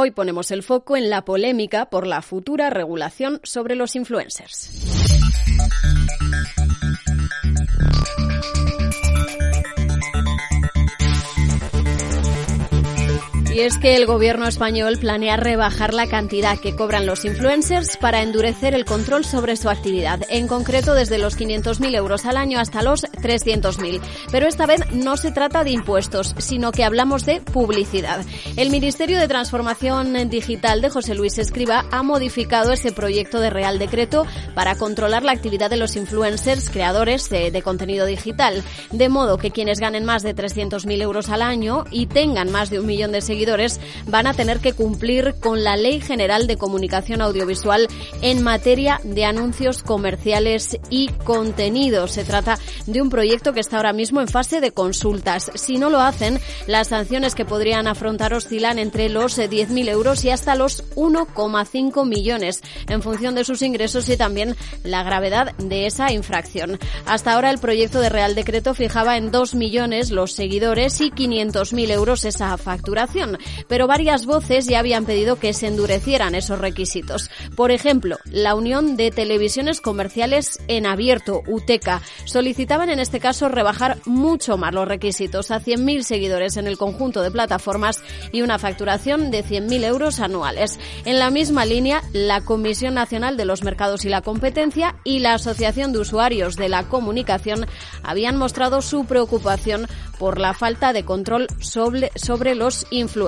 Hoy ponemos el foco en la polémica por la futura regulación sobre los influencers. Y es que el gobierno español planea rebajar la cantidad que cobran los influencers para endurecer el control sobre su actividad, en concreto desde los 500.000 euros al año hasta los 300.000. Pero esta vez no se trata de impuestos, sino que hablamos de publicidad. El Ministerio de Transformación Digital de José Luis Escriba ha modificado ese proyecto de Real Decreto para controlar la actividad de los influencers creadores de, contenido digital, de modo que quienes ganen más de 300.000 euros al año y tengan más de un millón de seguidores van a tener que cumplir con la Ley General de Comunicación Audiovisual en materia de anuncios comerciales y contenidos. Se trata de un proyecto que está ahora mismo en fase de consultas. Si no lo hacen, las sanciones que podrían afrontar oscilan entre los 10.000 euros y hasta los 1,5 millones en función de sus ingresos y también la gravedad de esa infracción. Hasta ahora el proyecto de Real Decreto fijaba en 2 millones los seguidores y 500.000 euros esa facturación pero varias voces ya habían pedido que se endurecieran esos requisitos. Por ejemplo, la Unión de Televisiones Comerciales en Abierto, UTECA, solicitaban en este caso rebajar mucho más los requisitos a 100.000 seguidores en el conjunto de plataformas y una facturación de 100.000 euros anuales. En la misma línea, la Comisión Nacional de los Mercados y la Competencia y la Asociación de Usuarios de la Comunicación habían mostrado su preocupación por la falta de control sobre, sobre los influencers.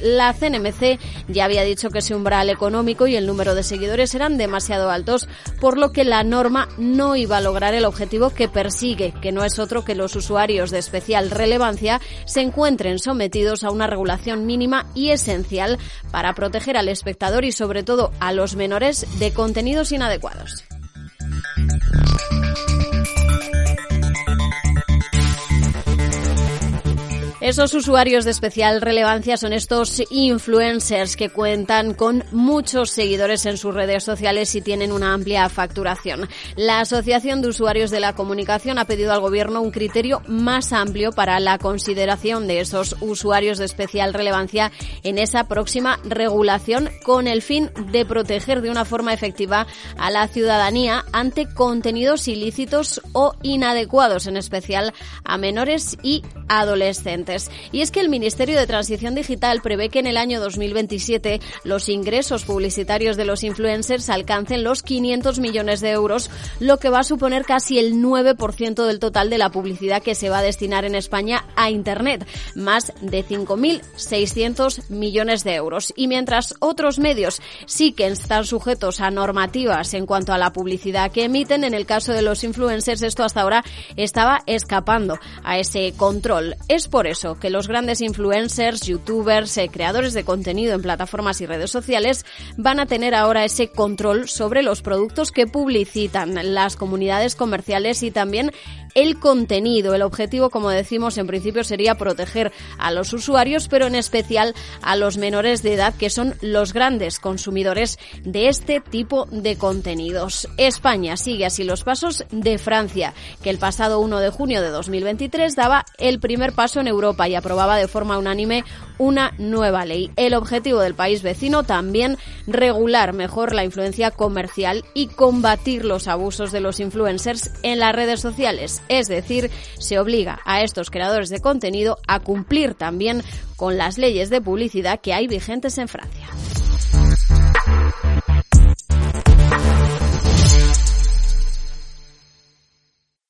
La CNMC ya había dicho que ese umbral económico y el número de seguidores eran demasiado altos, por lo que la norma no iba a lograr el objetivo que persigue, que no es otro que los usuarios de especial relevancia se encuentren sometidos a una regulación mínima y esencial para proteger al espectador y sobre todo a los menores de contenidos inadecuados. Esos usuarios de especial relevancia son estos influencers que cuentan con muchos seguidores en sus redes sociales y tienen una amplia facturación. La Asociación de Usuarios de la Comunicación ha pedido al Gobierno un criterio más amplio para la consideración de esos usuarios de especial relevancia en esa próxima regulación con el fin de proteger de una forma efectiva a la ciudadanía ante contenidos ilícitos o inadecuados, en especial a menores y adolescentes. Y es que el Ministerio de Transición Digital prevé que en el año 2027 los ingresos publicitarios de los influencers alcancen los 500 millones de euros, lo que va a suponer casi el 9% del total de la publicidad que se va a destinar en España a Internet, más de 5.600 millones de euros. Y mientras otros medios sí que están sujetos a normativas en cuanto a la publicidad que emiten, en el caso de los influencers esto hasta ahora estaba escapando a ese control. Es por eso que los grandes influencers, youtubers, eh, creadores de contenido en plataformas y redes sociales van a tener ahora ese control sobre los productos que publicitan las comunidades comerciales y también el contenido. El objetivo, como decimos, en principio sería proteger a los usuarios, pero en especial a los menores de edad, que son los grandes consumidores de este tipo de contenidos. España sigue así los pasos de Francia, que el pasado 1 de junio de 2023 daba el primer paso en Europa y aprobaba de forma unánime una nueva ley. El objetivo del país vecino también regular mejor la influencia comercial y combatir los abusos de los influencers en las redes sociales. Es decir, se obliga a estos creadores de contenido a cumplir también con las leyes de publicidad que hay vigentes en Francia.